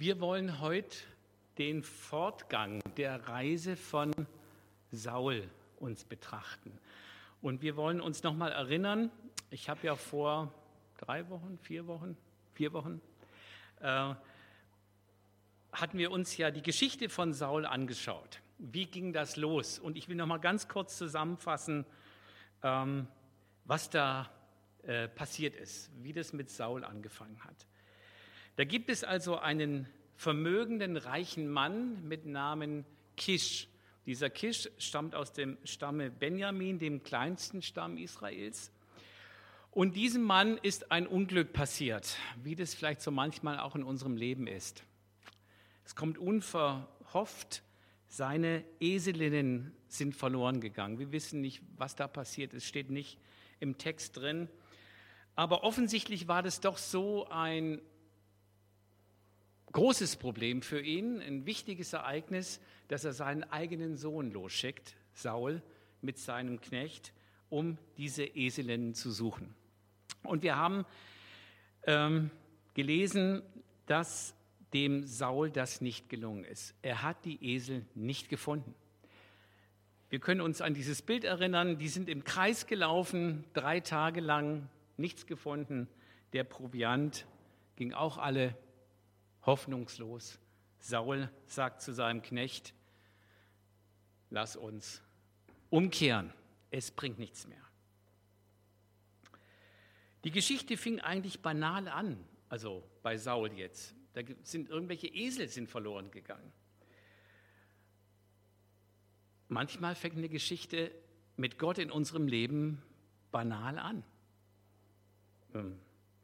Wir wollen heute den Fortgang der Reise von Saul uns betrachten. Und wir wollen uns nochmal erinnern, ich habe ja vor drei Wochen, vier Wochen, vier Wochen, äh, hatten wir uns ja die Geschichte von Saul angeschaut. Wie ging das los? Und ich will nochmal ganz kurz zusammenfassen, ähm, was da äh, passiert ist, wie das mit Saul angefangen hat. Da gibt es also einen vermögenden, reichen Mann mit Namen Kisch. Dieser Kisch stammt aus dem Stamme Benjamin, dem kleinsten Stamm Israels. Und diesem Mann ist ein Unglück passiert, wie das vielleicht so manchmal auch in unserem Leben ist. Es kommt unverhofft, seine Eselinnen sind verloren gegangen. Wir wissen nicht, was da passiert ist, steht nicht im Text drin. Aber offensichtlich war das doch so ein großes Problem für ihn, ein wichtiges Ereignis, dass er seinen eigenen Sohn losschickt, Saul, mit seinem Knecht, um diese Eselinnen zu suchen. Und wir haben ähm, gelesen, dass dem Saul das nicht gelungen ist. Er hat die Esel nicht gefunden. Wir können uns an dieses Bild erinnern, die sind im Kreis gelaufen, drei Tage lang, nichts gefunden. Der Proviant ging auch alle hoffnungslos. Saul sagt zu seinem Knecht, lass uns umkehren, es bringt nichts mehr. Die Geschichte fing eigentlich banal an, also bei Saul jetzt. Da sind irgendwelche Esel sind verloren gegangen. Manchmal fängt eine Geschichte mit Gott in unserem Leben banal an.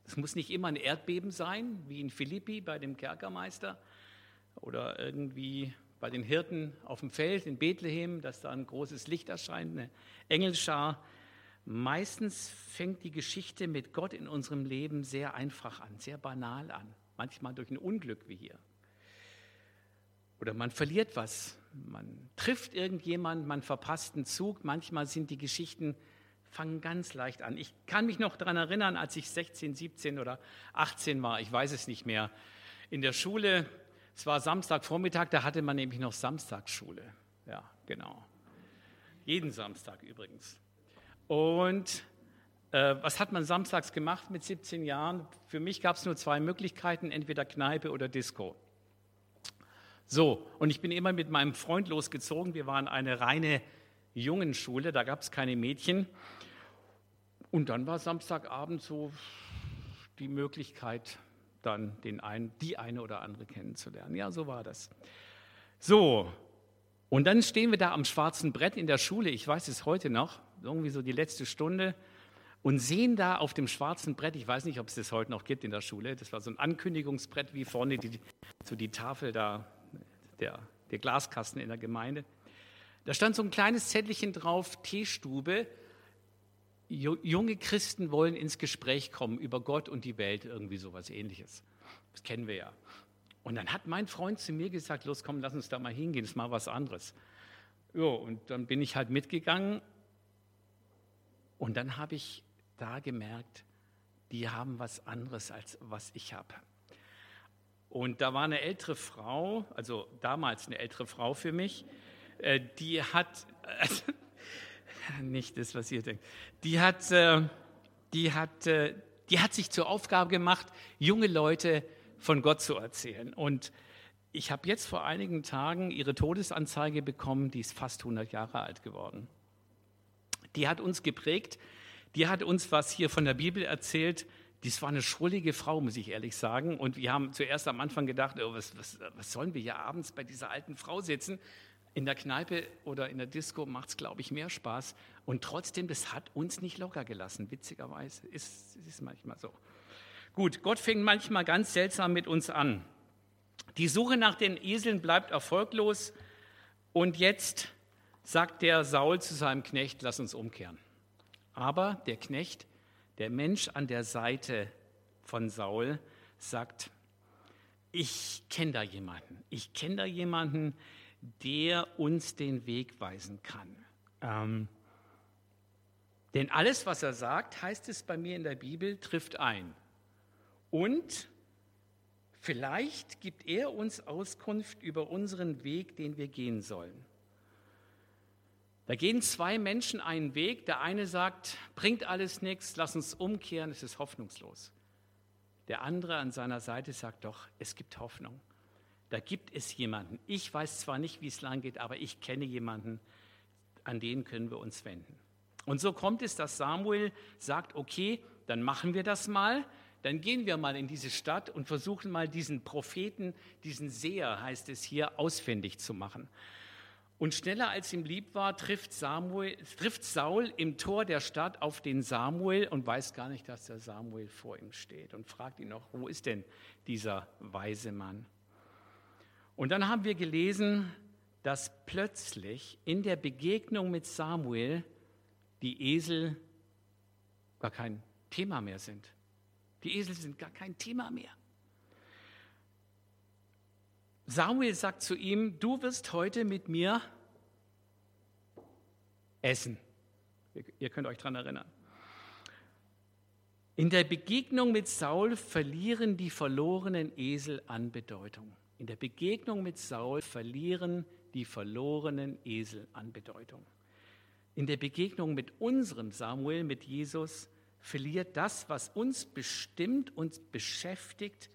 Es muss nicht immer ein Erdbeben sein, wie in Philippi bei dem Kerkermeister oder irgendwie bei den Hirten auf dem Feld in Bethlehem, dass da ein großes Licht erscheint, eine Engelschar. Meistens fängt die Geschichte mit Gott in unserem Leben sehr einfach an, sehr banal an manchmal durch ein Unglück wie hier. Oder man verliert was, man trifft irgendjemand, man verpasst einen Zug. Manchmal sind die Geschichten, fangen ganz leicht an. Ich kann mich noch daran erinnern, als ich 16, 17 oder 18 war, ich weiß es nicht mehr, in der Schule, es war Samstagvormittag, da hatte man nämlich noch Samstagsschule. Ja, genau. Jeden Samstag übrigens. Und äh, was hat man samstags gemacht mit 17 Jahren? Für mich gab es nur zwei Möglichkeiten, entweder Kneipe oder Disco. So, und ich bin immer mit meinem Freund losgezogen. Wir waren eine reine Jungenschule, da gab es keine Mädchen. Und dann war Samstagabend so die Möglichkeit, dann den einen, die eine oder andere kennenzulernen. Ja, so war das. So, und dann stehen wir da am schwarzen Brett in der Schule, ich weiß es heute noch, irgendwie so die letzte Stunde und sehen da auf dem schwarzen Brett, ich weiß nicht, ob es das heute noch gibt in der Schule, das war so ein Ankündigungsbrett wie vorne die, so die Tafel da, der, der Glaskasten in der Gemeinde. Da stand so ein kleines Zettelchen drauf, Teestube. Junge Christen wollen ins Gespräch kommen über Gott und die Welt, irgendwie sowas ähnliches. Das kennen wir ja. Und dann hat mein Freund zu mir gesagt, los komm, lass uns da mal hingehen, das ist mal was anderes. Ja, und dann bin ich halt mitgegangen und dann habe ich da gemerkt, die haben was anderes als was ich habe. Und da war eine ältere Frau, also damals eine ältere Frau für mich, äh, die hat, nicht das, was ihr denkt, die hat, äh, die, hat, äh, die hat sich zur Aufgabe gemacht, junge Leute von Gott zu erzählen. Und ich habe jetzt vor einigen Tagen ihre Todesanzeige bekommen, die ist fast 100 Jahre alt geworden. Die hat uns geprägt, die hat uns was hier von der Bibel erzählt. Dies war eine schrullige Frau, muss ich ehrlich sagen. Und wir haben zuerst am Anfang gedacht, oh, was, was, was sollen wir hier abends bei dieser alten Frau sitzen? In der Kneipe oder in der Disco macht es, glaube ich, mehr Spaß. Und trotzdem, das hat uns nicht locker gelassen, witzigerweise. Ist, ist manchmal so. Gut, Gott fängt manchmal ganz seltsam mit uns an. Die Suche nach den Eseln bleibt erfolglos. Und jetzt sagt der Saul zu seinem Knecht, lass uns umkehren. Aber der Knecht, der Mensch an der Seite von Saul, sagt, ich kenne da jemanden, ich kenne da jemanden, der uns den Weg weisen kann. Ähm, denn alles, was er sagt, heißt es bei mir in der Bibel, trifft ein. Und Vielleicht gibt er uns Auskunft über unseren Weg, den wir gehen sollen. Da gehen zwei Menschen einen Weg. Der eine sagt, bringt alles nichts, lass uns umkehren, es ist hoffnungslos. Der andere an seiner Seite sagt doch, es gibt Hoffnung. Da gibt es jemanden. Ich weiß zwar nicht, wie es lang geht, aber ich kenne jemanden, an den können wir uns wenden. Und so kommt es, dass Samuel sagt, okay, dann machen wir das mal. Dann gehen wir mal in diese Stadt und versuchen mal diesen Propheten, diesen Seher, heißt es hier, ausfindig zu machen. Und schneller als ihm lieb war, trifft, Samuel, trifft Saul im Tor der Stadt auf den Samuel und weiß gar nicht, dass der Samuel vor ihm steht und fragt ihn noch, wo ist denn dieser weise Mann? Und dann haben wir gelesen, dass plötzlich in der Begegnung mit Samuel die Esel gar kein Thema mehr sind. Die Esel sind gar kein Thema mehr. Samuel sagt zu ihm, du wirst heute mit mir essen. Ihr könnt euch daran erinnern. In der Begegnung mit Saul verlieren die verlorenen Esel an Bedeutung. In der Begegnung mit Saul verlieren die verlorenen Esel an Bedeutung. In der Begegnung mit unserem Samuel, mit Jesus, verliert das, was uns bestimmt, uns beschäftigt,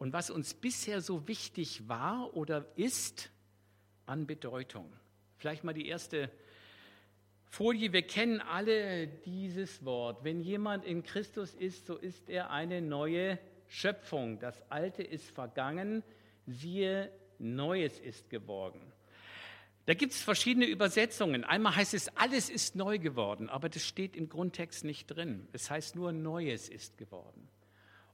und was uns bisher so wichtig war oder ist an Bedeutung. Vielleicht mal die erste Folie. Wir kennen alle dieses Wort. Wenn jemand in Christus ist, so ist er eine neue Schöpfung. Das Alte ist vergangen, siehe, Neues ist geworden. Da gibt es verschiedene Übersetzungen. Einmal heißt es, alles ist neu geworden, aber das steht im Grundtext nicht drin. Es heißt nur, Neues ist geworden.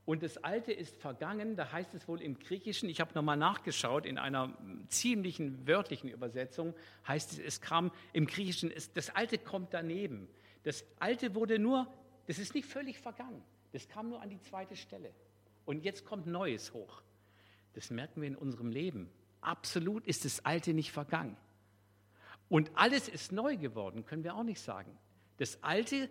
Und das Alte ist vergangen, da heißt es wohl im Griechischen, ich habe nochmal nachgeschaut, in einer ziemlichen wörtlichen Übersetzung heißt es, es kam im Griechischen, es, das Alte kommt daneben. Das Alte wurde nur, das ist nicht völlig vergangen, das kam nur an die zweite Stelle. Und jetzt kommt Neues hoch. Das merken wir in unserem Leben. Absolut ist das Alte nicht vergangen. Und alles ist neu geworden, können wir auch nicht sagen. Das Alte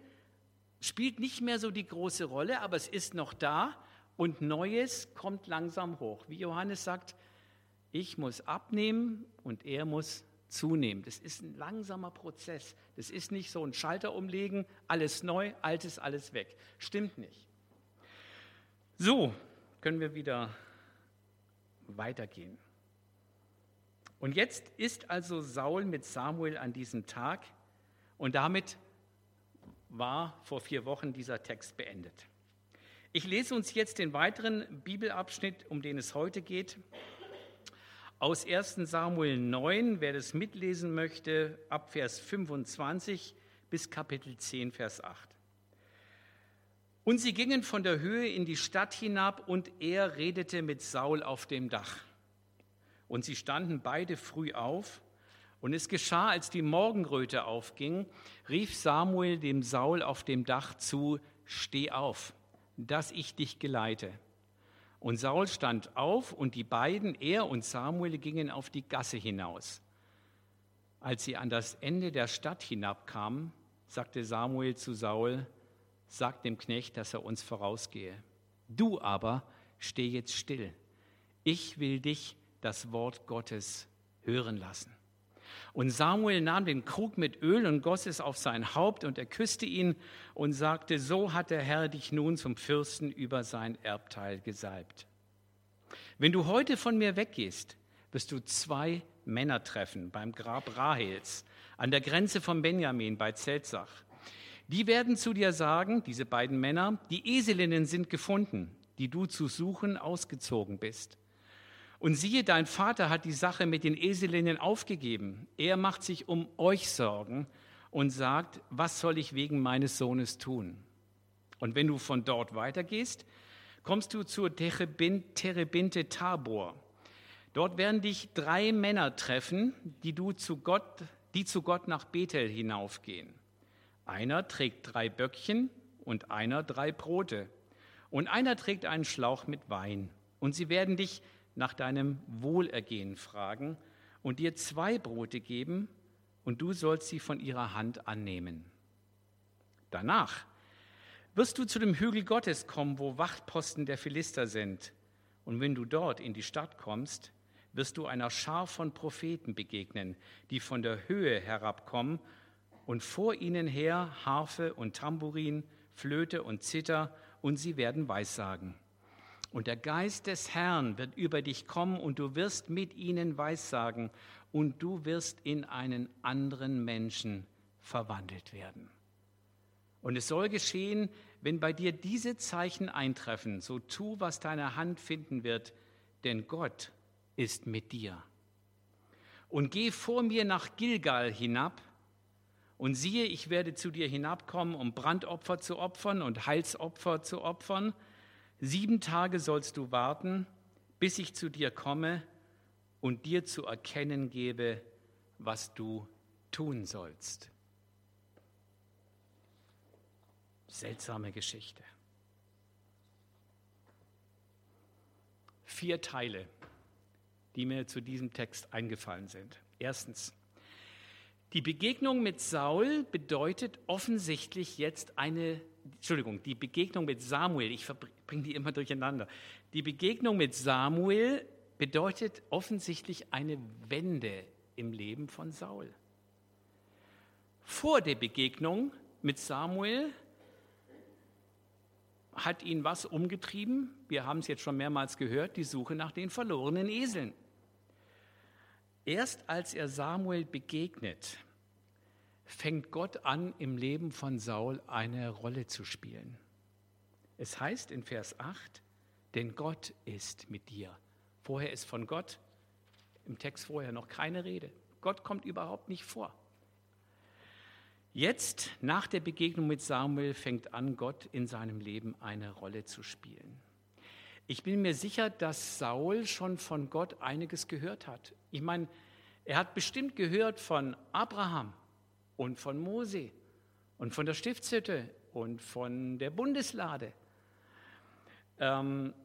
spielt nicht mehr so die große Rolle, aber es ist noch da und Neues kommt langsam hoch. Wie Johannes sagt, ich muss abnehmen und er muss zunehmen. Das ist ein langsamer Prozess. Das ist nicht so ein Schalter umlegen, alles neu, altes, alles weg. Stimmt nicht. So können wir wieder weitergehen. Und jetzt ist also Saul mit Samuel an diesem Tag und damit war vor vier Wochen dieser Text beendet. Ich lese uns jetzt den weiteren Bibelabschnitt, um den es heute geht. Aus 1 Samuel 9, wer das mitlesen möchte, ab Vers 25 bis Kapitel 10, Vers 8. Und sie gingen von der Höhe in die Stadt hinab, und er redete mit Saul auf dem Dach. Und sie standen beide früh auf. Und es geschah, als die Morgenröte aufging, rief Samuel dem Saul auf dem Dach zu, Steh auf dass ich dich geleite. Und Saul stand auf und die beiden, er und Samuel, gingen auf die Gasse hinaus. Als sie an das Ende der Stadt hinabkamen, sagte Samuel zu Saul, sag dem Knecht, dass er uns vorausgehe. Du aber steh jetzt still. Ich will dich das Wort Gottes hören lassen. Und Samuel nahm den Krug mit Öl und goss es auf sein Haupt und er küsste ihn und sagte, so hat der Herr dich nun zum Fürsten über sein Erbteil gesalbt. Wenn du heute von mir weggehst, wirst du zwei Männer treffen beim Grab Rahels an der Grenze von Benjamin bei Zeltsach. Die werden zu dir sagen, diese beiden Männer, die Eselinnen sind gefunden, die du zu suchen ausgezogen bist. Und siehe, dein Vater hat die Sache mit den Eselinnen aufgegeben. Er macht sich um euch Sorgen und sagt, was soll ich wegen meines Sohnes tun? Und wenn du von dort weitergehst, kommst du zur Terebinte Tabor. Dort werden dich drei Männer treffen, die, du zu Gott, die zu Gott nach Bethel hinaufgehen. Einer trägt drei Böckchen und einer drei Brote. Und einer trägt einen Schlauch mit Wein. Und sie werden dich nach deinem Wohlergehen fragen und dir zwei Brote geben, und du sollst sie von ihrer Hand annehmen. Danach wirst du zu dem Hügel Gottes kommen, wo Wachtposten der Philister sind, Und wenn du dort in die Stadt kommst, wirst du einer Schar von Propheten begegnen, die von der Höhe herabkommen und vor ihnen her Harfe und Tambourin, Flöte und Zither und sie werden Weissagen. Und der Geist des Herrn wird über dich kommen und du wirst mit ihnen Weissagen und du wirst in einen anderen Menschen verwandelt werden. Und es soll geschehen, wenn bei dir diese Zeichen eintreffen, so tu, was deine Hand finden wird, denn Gott ist mit dir. Und geh vor mir nach Gilgal hinab, und siehe, ich werde zu dir hinabkommen, um Brandopfer zu opfern und Heilsopfer zu opfern. Sieben Tage sollst du warten, bis ich zu dir komme und dir zu erkennen gebe, was du tun sollst. Seltsame Geschichte. Vier Teile die mir zu diesem Text eingefallen sind. Erstens, die Begegnung mit Saul bedeutet offensichtlich jetzt eine, Entschuldigung, die Begegnung mit Samuel, ich bringe die immer durcheinander. Die Begegnung mit Samuel bedeutet offensichtlich eine Wende im Leben von Saul. Vor der Begegnung mit Samuel hat ihn was umgetrieben? Wir haben es jetzt schon mehrmals gehört, die Suche nach den verlorenen Eseln. Erst als er Samuel begegnet, fängt Gott an, im Leben von Saul eine Rolle zu spielen. Es heißt in Vers 8, denn Gott ist mit dir. Vorher ist von Gott im Text vorher noch keine Rede. Gott kommt überhaupt nicht vor. Jetzt, nach der Begegnung mit Samuel, fängt an, Gott in seinem Leben eine Rolle zu spielen. Ich bin mir sicher, dass Saul schon von Gott einiges gehört hat. Ich meine, er hat bestimmt gehört von Abraham und von Mose und von der Stiftshütte und von der Bundeslade ähm,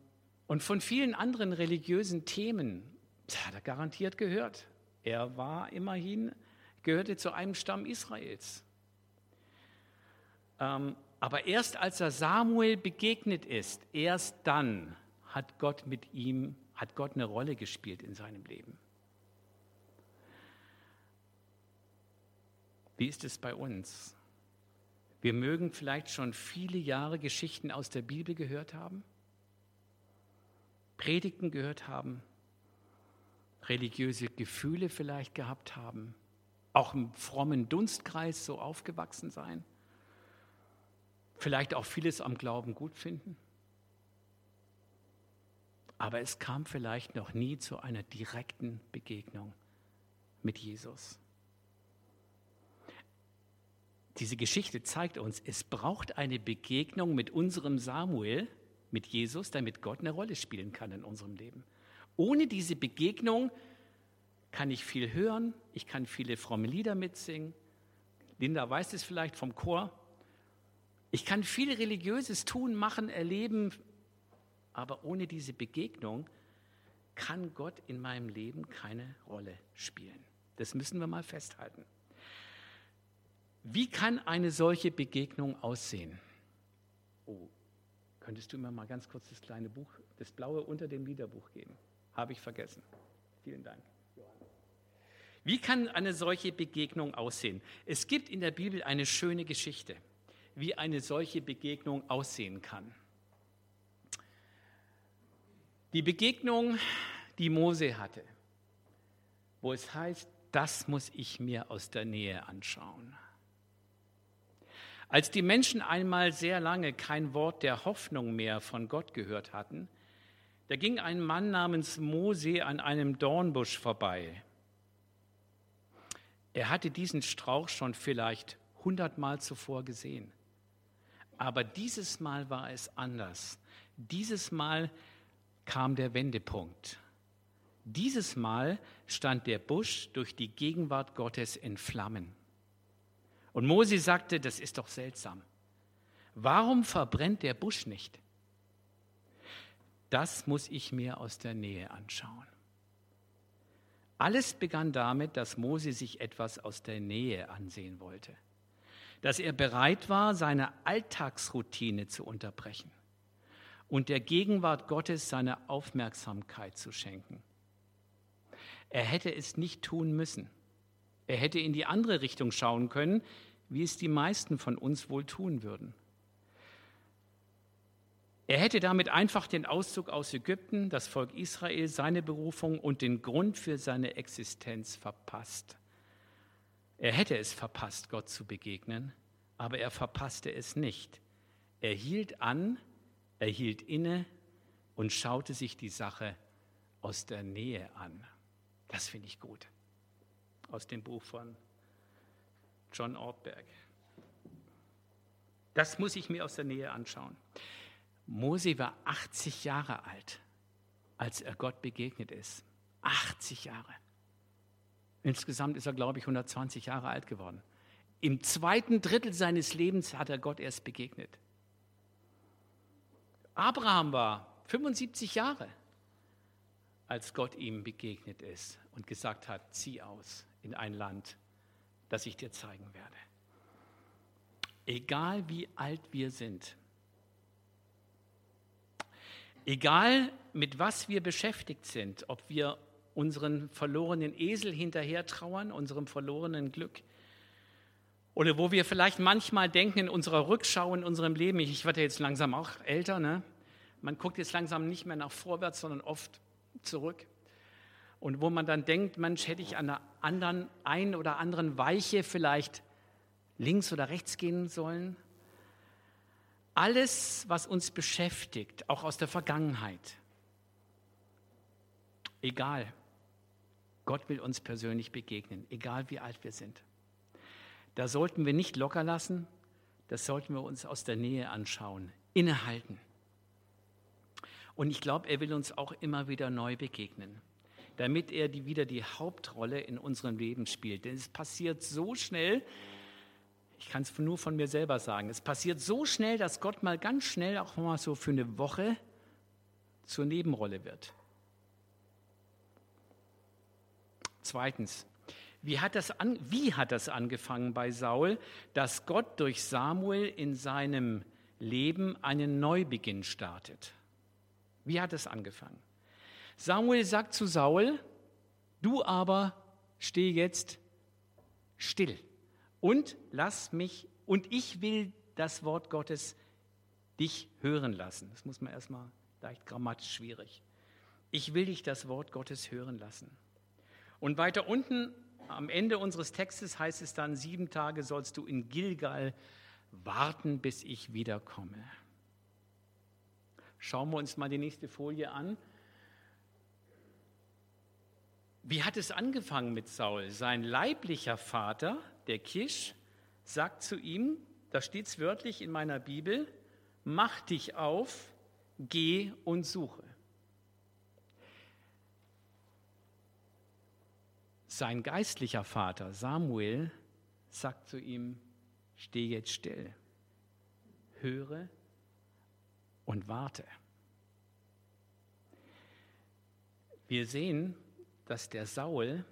und von vielen anderen religiösen Themen. Das hat er garantiert gehört. Er war immerhin, gehörte zu einem Stamm Israels. Ähm, aber erst als er Samuel begegnet ist, erst dann hat Gott mit ihm, hat Gott eine Rolle gespielt in seinem Leben. Wie ist es bei uns? Wir mögen vielleicht schon viele Jahre Geschichten aus der Bibel gehört haben, Predigten gehört haben, religiöse Gefühle vielleicht gehabt haben, auch im frommen Dunstkreis so aufgewachsen sein, vielleicht auch vieles am Glauben gut finden aber es kam vielleicht noch nie zu einer direkten Begegnung mit Jesus. Diese Geschichte zeigt uns, es braucht eine Begegnung mit unserem Samuel, mit Jesus, damit Gott eine Rolle spielen kann in unserem Leben. Ohne diese Begegnung kann ich viel hören, ich kann viele fromme Lieder mitsingen. Linda weiß es vielleicht vom Chor. Ich kann viel Religiöses tun, machen, erleben, aber ohne diese Begegnung kann Gott in meinem Leben keine Rolle spielen. Das müssen wir mal festhalten. Wie kann eine solche Begegnung aussehen? Oh, könntest du mir mal ganz kurz das kleine Buch, das blaue unter dem Liederbuch geben? Habe ich vergessen. Vielen Dank. Wie kann eine solche Begegnung aussehen? Es gibt in der Bibel eine schöne Geschichte, wie eine solche Begegnung aussehen kann. Die Begegnung, die Mose hatte, wo es heißt, das muss ich mir aus der Nähe anschauen. Als die Menschen einmal sehr lange kein Wort der Hoffnung mehr von Gott gehört hatten, da ging ein Mann namens Mose an einem Dornbusch vorbei. Er hatte diesen Strauch schon vielleicht hundertmal zuvor gesehen. Aber dieses Mal war es anders. Dieses Mal kam der Wendepunkt. Dieses Mal stand der Busch durch die Gegenwart Gottes in Flammen. Und Mose sagte, das ist doch seltsam. Warum verbrennt der Busch nicht? Das muss ich mir aus der Nähe anschauen. Alles begann damit, dass Mose sich etwas aus der Nähe ansehen wollte, dass er bereit war, seine Alltagsroutine zu unterbrechen und der Gegenwart Gottes seine Aufmerksamkeit zu schenken. Er hätte es nicht tun müssen. Er hätte in die andere Richtung schauen können, wie es die meisten von uns wohl tun würden. Er hätte damit einfach den Auszug aus Ägypten, das Volk Israel, seine Berufung und den Grund für seine Existenz verpasst. Er hätte es verpasst, Gott zu begegnen, aber er verpasste es nicht. Er hielt an, er hielt inne und schaute sich die Sache aus der Nähe an. Das finde ich gut. Aus dem Buch von John Ortberg. Das muss ich mir aus der Nähe anschauen. Mose war 80 Jahre alt, als er Gott begegnet ist. 80 Jahre. Insgesamt ist er, glaube ich, 120 Jahre alt geworden. Im zweiten Drittel seines Lebens hat er Gott erst begegnet. Abraham war 75 Jahre, als Gott ihm begegnet ist und gesagt hat, zieh aus in ein Land, das ich dir zeigen werde. Egal wie alt wir sind, egal mit was wir beschäftigt sind, ob wir unseren verlorenen Esel hinterher trauern, unserem verlorenen Glück, oder wo wir vielleicht manchmal denken in unserer Rückschau in unserem Leben, ich werde jetzt langsam auch älter, ne? man guckt jetzt langsam nicht mehr nach vorwärts, sondern oft zurück. Und wo man dann denkt, Mensch, hätte ich an einer anderen, ein oder anderen Weiche vielleicht links oder rechts gehen sollen. Alles, was uns beschäftigt, auch aus der Vergangenheit, egal, Gott will uns persönlich begegnen, egal wie alt wir sind. Da sollten wir nicht locker lassen, das sollten wir uns aus der Nähe anschauen, innehalten. Und ich glaube, er will uns auch immer wieder neu begegnen, damit er die, wieder die Hauptrolle in unserem Leben spielt. Denn es passiert so schnell, ich kann es nur von mir selber sagen, es passiert so schnell, dass Gott mal ganz schnell auch mal so für eine Woche zur Nebenrolle wird. Zweitens, wie hat, das an, wie hat das angefangen bei Saul, dass Gott durch Samuel in seinem Leben einen Neubeginn startet? Wie hat es angefangen? Samuel sagt zu Saul, du aber steh jetzt still und lass mich, und ich will das Wort Gottes dich hören lassen. Das muss man erstmal leicht grammatisch schwierig. Ich will dich das Wort Gottes hören lassen. Und weiter unten am Ende unseres Textes heißt es dann, sieben Tage sollst du in Gilgal warten, bis ich wiederkomme. Schauen wir uns mal die nächste Folie an. Wie hat es angefangen mit Saul? Sein leiblicher Vater, der Kisch, sagt zu ihm, da steht es wörtlich in meiner Bibel, mach dich auf, geh und suche. Sein geistlicher Vater Samuel sagt zu ihm, steh jetzt still, höre und warte. Wir sehen, dass der Saul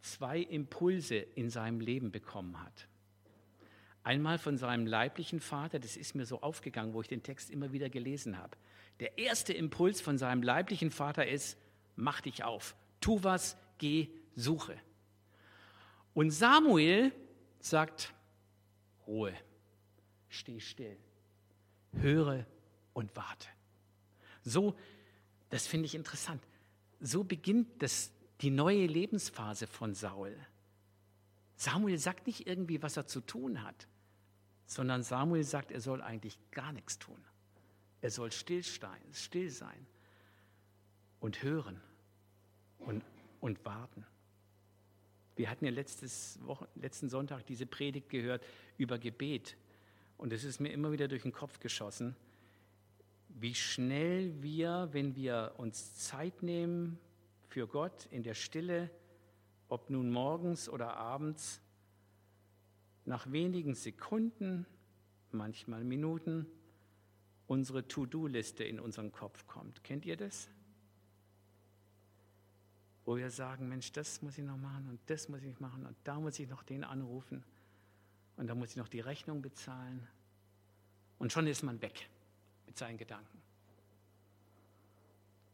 zwei Impulse in seinem Leben bekommen hat. Einmal von seinem leiblichen Vater, das ist mir so aufgegangen, wo ich den Text immer wieder gelesen habe. Der erste Impuls von seinem leiblichen Vater ist, mach dich auf, tu was, geh, suche. Und Samuel sagt, Ruhe, steh still höre und warte. So, das finde ich interessant. So beginnt das, die neue Lebensphase von Saul. Samuel sagt nicht irgendwie, was er zu tun hat, sondern Samuel sagt, er soll eigentlich gar nichts tun. Er soll still sein und hören und, und warten. Wir hatten ja letztes Wochen, letzten Sonntag diese Predigt gehört über Gebet. Und es ist mir immer wieder durch den Kopf geschossen, wie schnell wir, wenn wir uns Zeit nehmen für Gott in der Stille, ob nun morgens oder abends, nach wenigen Sekunden, manchmal Minuten, unsere To-Do-Liste in unseren Kopf kommt. Kennt ihr das? Wo wir sagen, Mensch, das muss ich noch machen und das muss ich machen und da muss ich noch den anrufen. Und dann muss ich noch die Rechnung bezahlen. Und schon ist man weg. mit seinen Gedanken.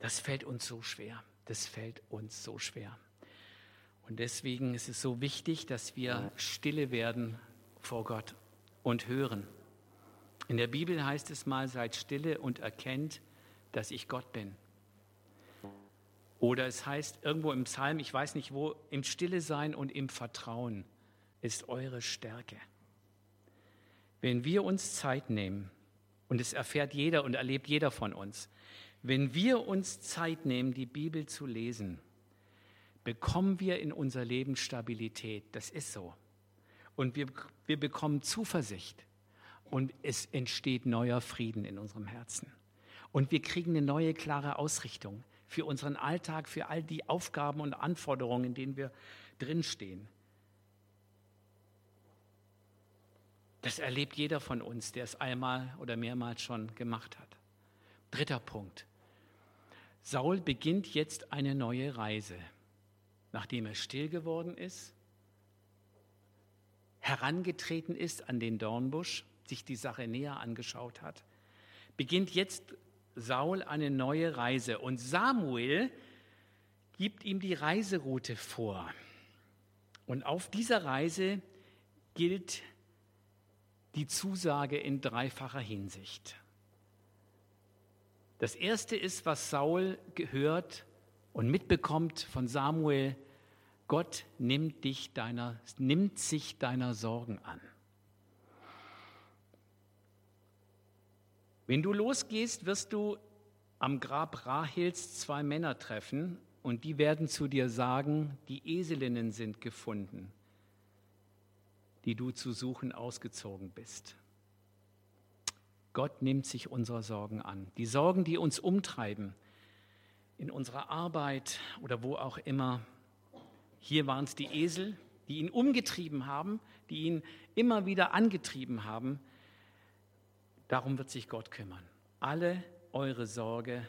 Das fällt uns so schwer. Das fällt uns so schwer. Und deswegen ist es so wichtig, dass wir stille werden vor Gott und hören. In der Bibel heißt es mal, seid stille und erkennt, dass ich Gott bin. Oder es heißt irgendwo im Psalm, ich weiß nicht wo, im Stille sein und im Vertrauen ist eure Stärke. Wenn wir uns Zeit nehmen, und es erfährt jeder und erlebt jeder von uns, wenn wir uns Zeit nehmen, die Bibel zu lesen, bekommen wir in unser Leben Stabilität. Das ist so. Und wir, wir bekommen Zuversicht. Und es entsteht neuer Frieden in unserem Herzen. Und wir kriegen eine neue, klare Ausrichtung für unseren Alltag, für all die Aufgaben und Anforderungen, in denen wir drinstehen. Das erlebt jeder von uns, der es einmal oder mehrmals schon gemacht hat. Dritter Punkt. Saul beginnt jetzt eine neue Reise, nachdem er still geworden ist, herangetreten ist an den Dornbusch, sich die Sache näher angeschaut hat, beginnt jetzt Saul eine neue Reise und Samuel gibt ihm die Reiseroute vor. Und auf dieser Reise gilt die Zusage in dreifacher Hinsicht. Das erste ist, was Saul gehört und mitbekommt von Samuel, Gott nimmt, dich deiner, nimmt sich deiner Sorgen an. Wenn du losgehst, wirst du am Grab Rahels zwei Männer treffen und die werden zu dir sagen, die Eselinnen sind gefunden die du zu suchen ausgezogen bist. Gott nimmt sich unserer Sorgen an. Die Sorgen, die uns umtreiben, in unserer Arbeit oder wo auch immer. Hier waren es die Esel, die ihn umgetrieben haben, die ihn immer wieder angetrieben haben. Darum wird sich Gott kümmern. Alle eure Sorge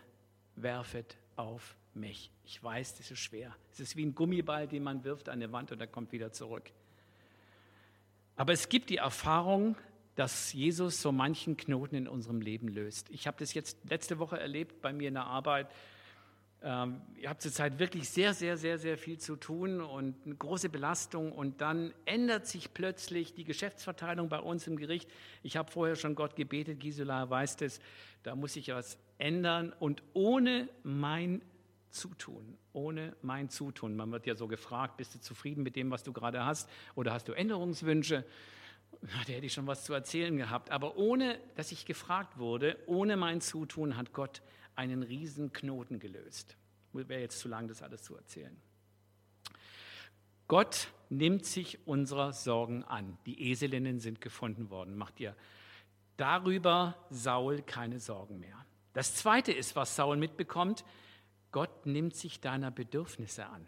werfet auf mich. Ich weiß, das ist schwer. Es ist wie ein Gummiball, den man wirft an die Wand und er kommt wieder zurück. Aber es gibt die Erfahrung, dass Jesus so manchen Knoten in unserem Leben löst. Ich habe das jetzt letzte Woche erlebt bei mir in der Arbeit. Ähm, ihr habt zurzeit wirklich sehr, sehr, sehr, sehr viel zu tun und eine große Belastung. Und dann ändert sich plötzlich die Geschäftsverteilung bei uns im Gericht. Ich habe vorher schon Gott gebetet, Gisela weiß das, da muss ich was ändern. Und ohne mein Zutun, ohne mein Zutun. Man wird ja so gefragt, bist du zufrieden mit dem, was du gerade hast oder hast du Änderungswünsche? Da hätte ich schon was zu erzählen gehabt. Aber ohne, dass ich gefragt wurde, ohne mein Zutun hat Gott einen riesen Knoten gelöst. Wäre jetzt zu lang, das alles zu erzählen. Gott nimmt sich unserer Sorgen an. Die Eselinnen sind gefunden worden. Macht ihr darüber Saul keine Sorgen mehr. Das Zweite ist, was Saul mitbekommt, Gott nimmt sich deiner Bedürfnisse an.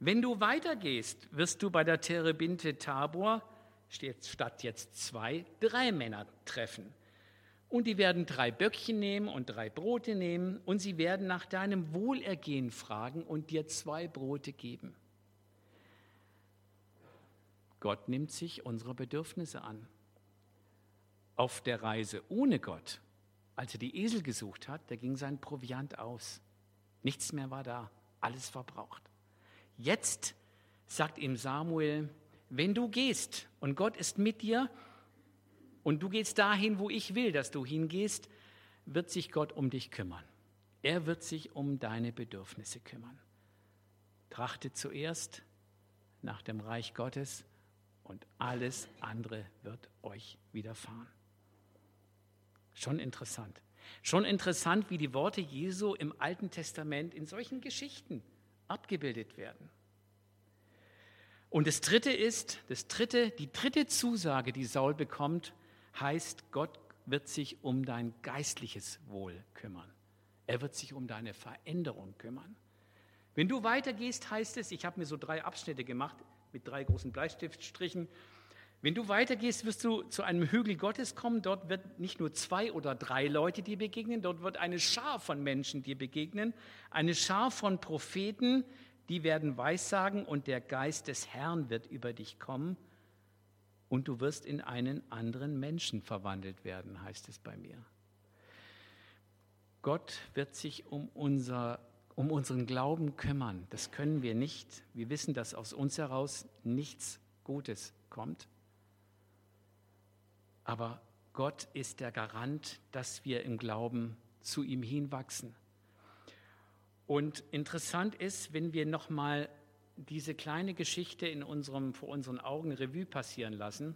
Wenn du weitergehst, wirst du bei der Terebinte Tabor statt jetzt zwei, drei Männer treffen. Und die werden drei Böckchen nehmen und drei Brote nehmen und sie werden nach deinem Wohlergehen fragen und dir zwei Brote geben. Gott nimmt sich unsere Bedürfnisse an. Auf der Reise ohne Gott, als er die Esel gesucht hat, da ging sein Proviant aus. Nichts mehr war da, alles verbraucht. Jetzt sagt ihm Samuel, wenn du gehst und Gott ist mit dir und du gehst dahin, wo ich will, dass du hingehst, wird sich Gott um dich kümmern. Er wird sich um deine Bedürfnisse kümmern. Trachtet zuerst nach dem Reich Gottes und alles andere wird euch widerfahren. Schon interessant. Schon interessant, wie die Worte Jesu im Alten Testament in solchen Geschichten abgebildet werden. Und das dritte ist, das dritte, die dritte Zusage, die Saul bekommt, heißt, Gott wird sich um dein geistliches Wohl kümmern. Er wird sich um deine Veränderung kümmern. Wenn du weitergehst, heißt es, ich habe mir so drei Abschnitte gemacht mit drei großen Bleistiftstrichen. Wenn du weitergehst, wirst du zu einem Hügel Gottes kommen. Dort wird nicht nur zwei oder drei Leute dir begegnen, dort wird eine Schar von Menschen dir begegnen, eine Schar von Propheten, die werden Weissagen und der Geist des Herrn wird über dich kommen und du wirst in einen anderen Menschen verwandelt werden, heißt es bei mir. Gott wird sich um, unser, um unseren Glauben kümmern. Das können wir nicht. Wir wissen, dass aus uns heraus nichts Gutes kommt. Aber Gott ist der Garant, dass wir im Glauben zu ihm hinwachsen. Und interessant ist, wenn wir nochmal diese kleine Geschichte in unserem, vor unseren Augen Revue passieren lassen,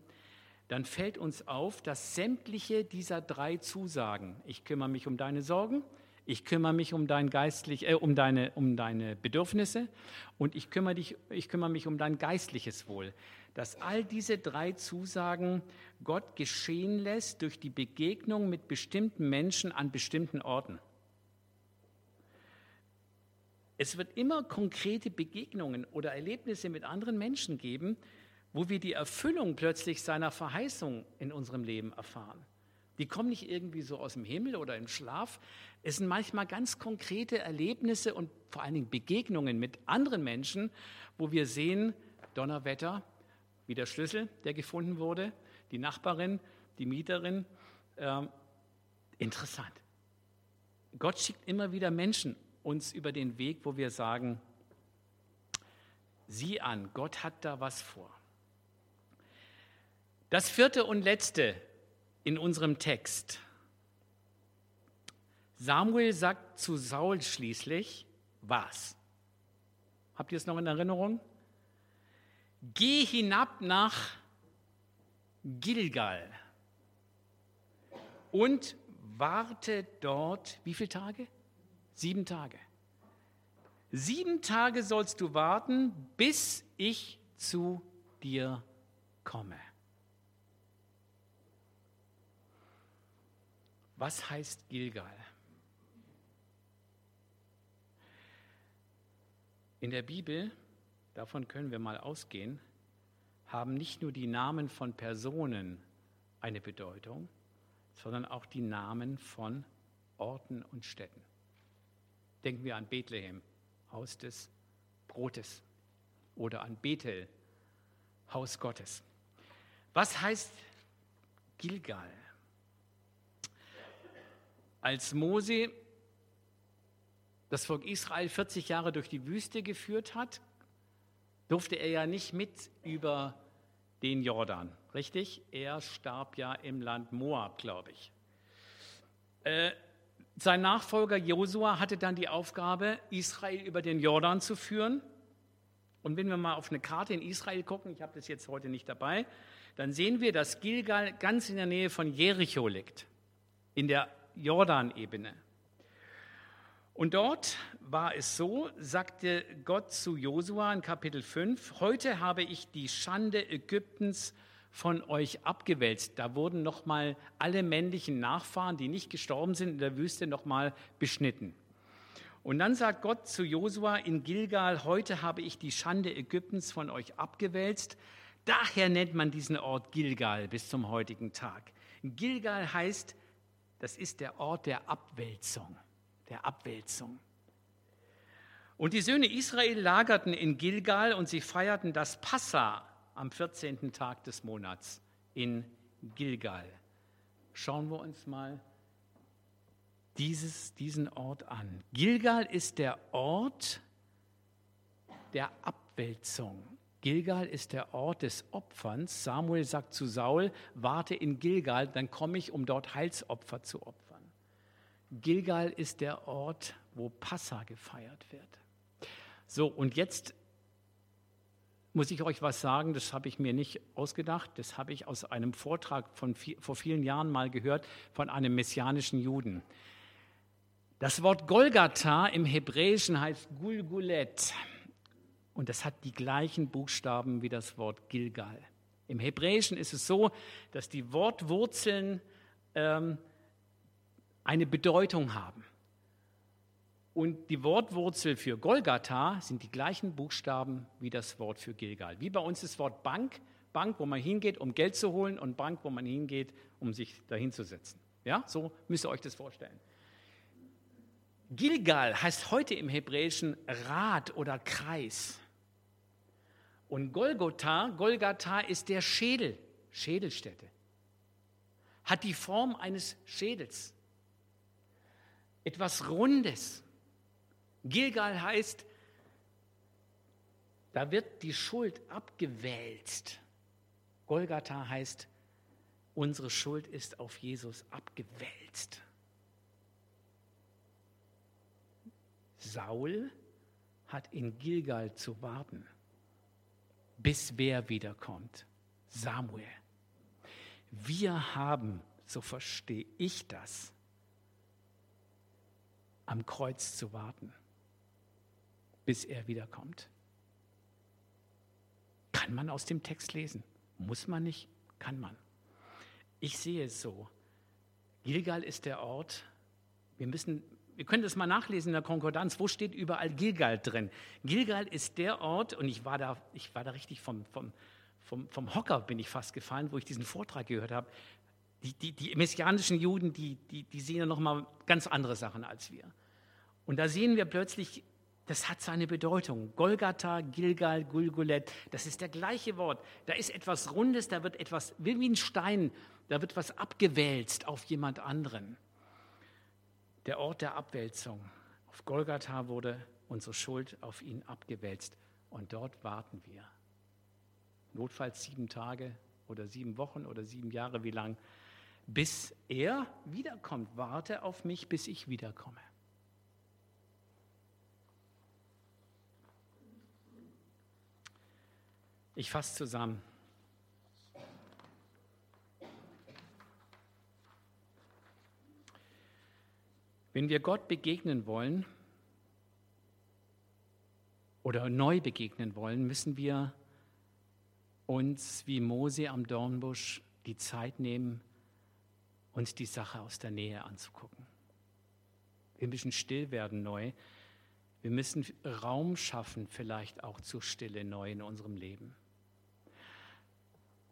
dann fällt uns auf, dass sämtliche dieser drei Zusagen, ich kümmere mich um deine Sorgen, ich kümmere mich um, dein geistlich, äh, um, deine, um deine Bedürfnisse und ich kümmere, dich, ich kümmere mich um dein geistliches Wohl, dass all diese drei Zusagen Gott geschehen lässt durch die Begegnung mit bestimmten Menschen an bestimmten Orten. Es wird immer konkrete Begegnungen oder Erlebnisse mit anderen Menschen geben, wo wir die Erfüllung plötzlich seiner Verheißung in unserem Leben erfahren. Die kommen nicht irgendwie so aus dem Himmel oder im Schlaf. Es sind manchmal ganz konkrete Erlebnisse und vor allen Dingen Begegnungen mit anderen Menschen, wo wir sehen, Donnerwetter, wie der Schlüssel, der gefunden wurde, die Nachbarin, die Mieterin. Äh, interessant. Gott schickt immer wieder Menschen uns über den Weg, wo wir sagen, sieh an, Gott hat da was vor. Das vierte und letzte in unserem Text. Samuel sagt zu Saul schließlich, was? Habt ihr es noch in Erinnerung? Geh hinab nach Gilgal und warte dort, wie viele Tage? Sieben Tage. Sieben Tage sollst du warten, bis ich zu dir komme. Was heißt Gilgal? In der Bibel, davon können wir mal ausgehen, haben nicht nur die Namen von Personen eine Bedeutung, sondern auch die Namen von Orten und Städten. Denken wir an Bethlehem, Haus des Brotes, oder an Bethel, Haus Gottes. Was heißt Gilgal? Als Mose das Volk Israel 40 Jahre durch die Wüste geführt hat, durfte er ja nicht mit über den Jordan, richtig? Er starb ja im Land Moab, glaube ich. Äh, sein Nachfolger Josua hatte dann die Aufgabe, Israel über den Jordan zu führen. Und wenn wir mal auf eine Karte in Israel gucken, ich habe das jetzt heute nicht dabei, dann sehen wir, dass Gilgal ganz in der Nähe von Jericho liegt, in der Jordanebene. Und dort war es so, sagte Gott zu Josua in Kapitel 5, heute habe ich die Schande Ägyptens von euch abgewälzt. Da wurden nochmal alle männlichen Nachfahren, die nicht gestorben sind in der Wüste, nochmal beschnitten. Und dann sagt Gott zu Josua in Gilgal, heute habe ich die Schande Ägyptens von euch abgewälzt. Daher nennt man diesen Ort Gilgal bis zum heutigen Tag. Gilgal heißt das ist der Ort der Abwälzung, der Abwälzung. Und die Söhne Israel lagerten in Gilgal und sie feierten das Passa am 14. Tag des Monats in Gilgal. Schauen wir uns mal dieses, diesen Ort an. Gilgal ist der Ort der Abwälzung. Gilgal ist der Ort des Opferns. Samuel sagt zu Saul, warte in Gilgal, dann komme ich, um dort Heilsopfer zu opfern. Gilgal ist der Ort, wo Passa gefeiert wird. So, und jetzt muss ich euch was sagen, das habe ich mir nicht ausgedacht, das habe ich aus einem Vortrag von vor vielen Jahren mal gehört von einem messianischen Juden. Das Wort Golgatha im Hebräischen heißt Gulgulet. Und das hat die gleichen Buchstaben wie das Wort Gilgal. Im Hebräischen ist es so, dass die Wortwurzeln ähm, eine Bedeutung haben. Und die Wortwurzel für Golgatha sind die gleichen Buchstaben wie das Wort für Gilgal. Wie bei uns das Wort Bank, Bank, wo man hingeht, um Geld zu holen, und Bank, wo man hingeht, um sich dahin zu setzen. Ja, so müsst ihr euch das vorstellen. Gilgal heißt heute im Hebräischen Rad oder Kreis. Und Golgotha, Golgatha ist der Schädel, Schädelstätte. Hat die Form eines Schädels. etwas Rundes. Gilgal heißt, da wird die Schuld abgewälzt. Golgatha heißt, unsere Schuld ist auf Jesus abgewälzt. Saul hat in Gilgal zu warten, bis wer wiederkommt. Samuel. Wir haben, so verstehe ich das, am Kreuz zu warten, bis er wiederkommt. Kann man aus dem Text lesen. Muss man nicht, kann man. Ich sehe es so. Gilgal ist der Ort, wir müssen, wir können das mal nachlesen in der Konkordanz, wo steht überall Gilgal drin? Gilgal ist der Ort, und ich war da, ich war da richtig vom, vom, vom, vom Hocker bin ich fast gefallen, wo ich diesen Vortrag gehört habe. Die, die, die messianischen Juden, die, die, die sehen ja nochmal ganz andere Sachen als wir. Und da sehen wir plötzlich, das hat seine Bedeutung. Golgatha, Gilgal, Gulgulet, das ist der gleiche Wort. Da ist etwas Rundes, da wird etwas, wie ein Stein, da wird was abgewälzt auf jemand anderen. Der Ort der Abwälzung. Auf Golgatha wurde unsere Schuld auf ihn abgewälzt. Und dort warten wir notfalls sieben Tage oder sieben Wochen oder sieben Jahre, wie lang, bis er wiederkommt. Warte auf mich, bis ich wiederkomme. Ich fasse zusammen. Wenn wir Gott begegnen wollen oder neu begegnen wollen, müssen wir uns wie Mose am Dornbusch die Zeit nehmen, uns die Sache aus der Nähe anzugucken. Wir müssen still werden neu. Wir müssen Raum schaffen, vielleicht auch zur Stille neu in unserem Leben.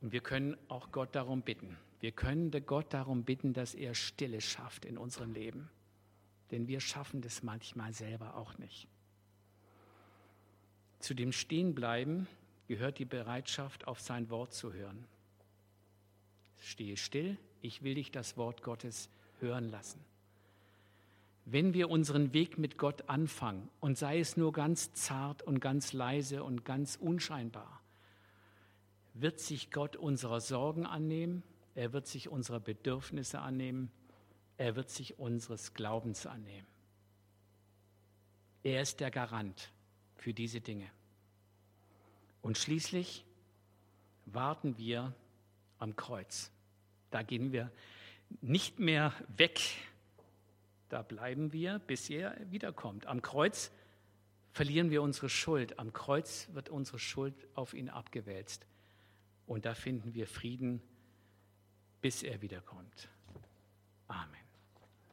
Und wir können auch Gott darum bitten. Wir können Gott darum bitten, dass er Stille schafft in unserem Leben. Denn wir schaffen das manchmal selber auch nicht. Zu dem Stehenbleiben gehört die Bereitschaft, auf sein Wort zu hören. Stehe still, ich will dich das Wort Gottes hören lassen. Wenn wir unseren Weg mit Gott anfangen, und sei es nur ganz zart und ganz leise und ganz unscheinbar, wird sich Gott unserer Sorgen annehmen, er wird sich unserer Bedürfnisse annehmen, er wird sich unseres Glaubens annehmen. Er ist der Garant für diese Dinge. Und schließlich warten wir am Kreuz. Da gehen wir nicht mehr weg. Da bleiben wir, bis er wiederkommt. Am Kreuz verlieren wir unsere Schuld. Am Kreuz wird unsere Schuld auf ihn abgewälzt. Und da finden wir Frieden, bis er wiederkommt. Amen.